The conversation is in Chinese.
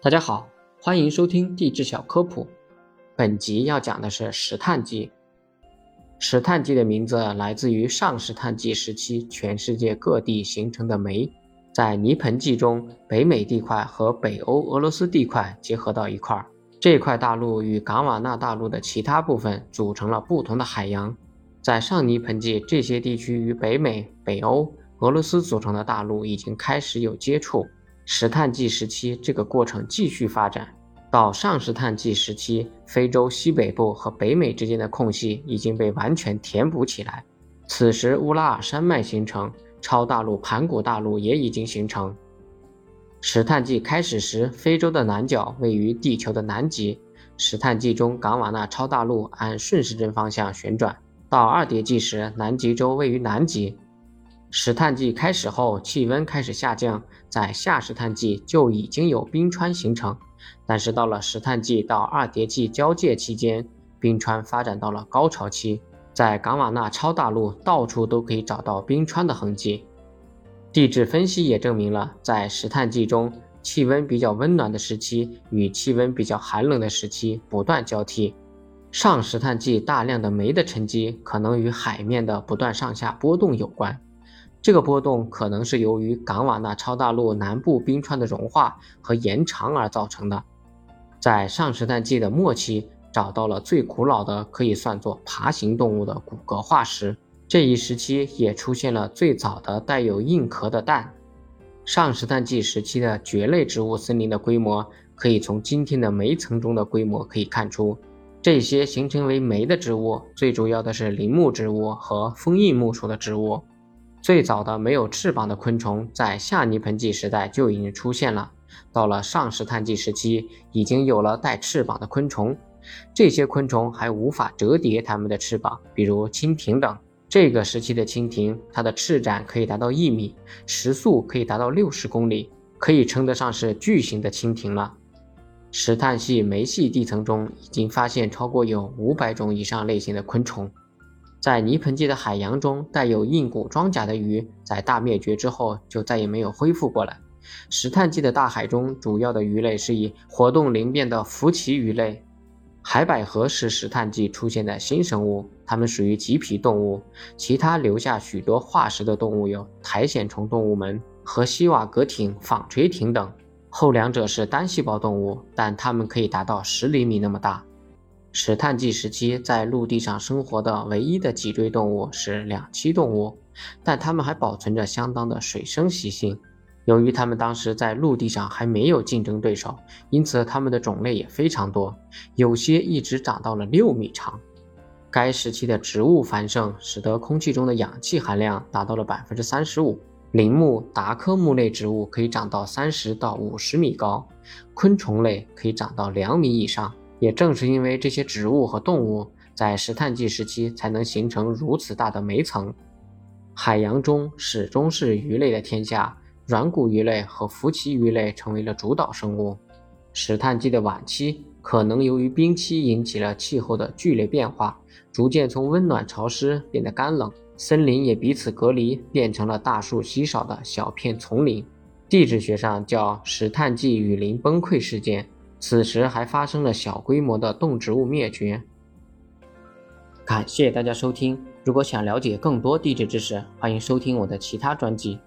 大家好，欢迎收听地质小科普。本集要讲的是石炭纪。石炭纪的名字来自于上石炭纪时期全世界各地形成的煤，在泥盆纪中，北美地块和北欧俄罗斯地块结合到一块儿，这块大陆与冈瓦纳大陆的其他部分组成了不同的海洋。在上泥盆纪，这些地区与北美、北欧、俄罗斯组成的大陆已经开始有接触。石炭纪时期，这个过程继续发展到上石炭纪时期，非洲西北部和北美之间的空隙已经被完全填补起来。此时，乌拉尔山脉形成，超大陆盘古大陆也已经形成。石炭纪开始时，非洲的南角位于地球的南极。石炭纪中，冈瓦纳超大陆按顺时针方向旋转。到二叠纪时，南极洲位于南极。石炭纪开始后，气温开始下降，在下石炭纪就已经有冰川形成。但是到了石炭纪到二叠纪交界期间，冰川发展到了高潮期，在冈瓦纳超大陆到处都可以找到冰川的痕迹。地质分析也证明了，在石炭纪中，气温比较温暖的时期与气温比较寒冷的时期不断交替。上石炭纪大量的煤的沉积，可能与海面的不断上下波动有关。这个波动可能是由于冈瓦纳超大陆南部冰川的融化和延长而造成的。在上石炭纪的末期，找到了最古老的可以算作爬行动物的骨骼化石。这一时期也出现了最早的带有硬壳的蛋。上石炭纪时期的蕨类植物森林的规模，可以从今天的煤层中的规模可以看出。这些形成为煤的植物，最主要的是林木植物和封印木属的植物。最早的没有翅膀的昆虫，在下泥盆纪时代就已经出现了。到了上石炭纪时期，已经有了带翅膀的昆虫。这些昆虫还无法折叠它们的翅膀，比如蜻蜓等。这个时期的蜻蜓，它的翅展可以达到一米，时速可以达到六十公里，可以称得上是巨型的蜻蜓了。石炭系煤系地层中，已经发现超过有五百种以上类型的昆虫。在泥盆纪的海洋中，带有硬骨装甲的鱼，在大灭绝之后就再也没有恢复过来。石炭纪的大海中，主要的鱼类是以活动灵便的浮鳍鱼类。海百合是石炭纪出现的新生物，它们属于棘皮动物。其他留下许多化石的动物有苔藓虫动物门和西瓦格艇、纺锤艇等。后两者是单细胞动物，但它们可以达到十厘米那么大。石炭纪时期，在陆地上生活的唯一的脊椎动物是两栖动物，但它们还保存着相当的水生习性。由于它们当时在陆地上还没有竞争对手，因此它们的种类也非常多，有些一直长到了六米长。该时期的植物繁盛，使得空气中的氧气含量达到了百分之三十五。林木、达科木类植物可以长到三十到五十米高，昆虫类可以长到两米以上。也正是因为这些植物和动物在石炭纪时期才能形成如此大的煤层，海洋中始终是鱼类的天下，软骨鱼类和浮鳍鱼类成为了主导生物。石炭纪的晚期，可能由于冰期引起了气候的剧烈变化，逐渐从温暖潮湿变得干冷，森林也彼此隔离，变成了大树稀少的小片丛林。地质学上叫石炭纪雨林崩溃事件。此时还发生了小规模的动植物灭绝。感谢大家收听，如果想了解更多地质知识，欢迎收听我的其他专辑。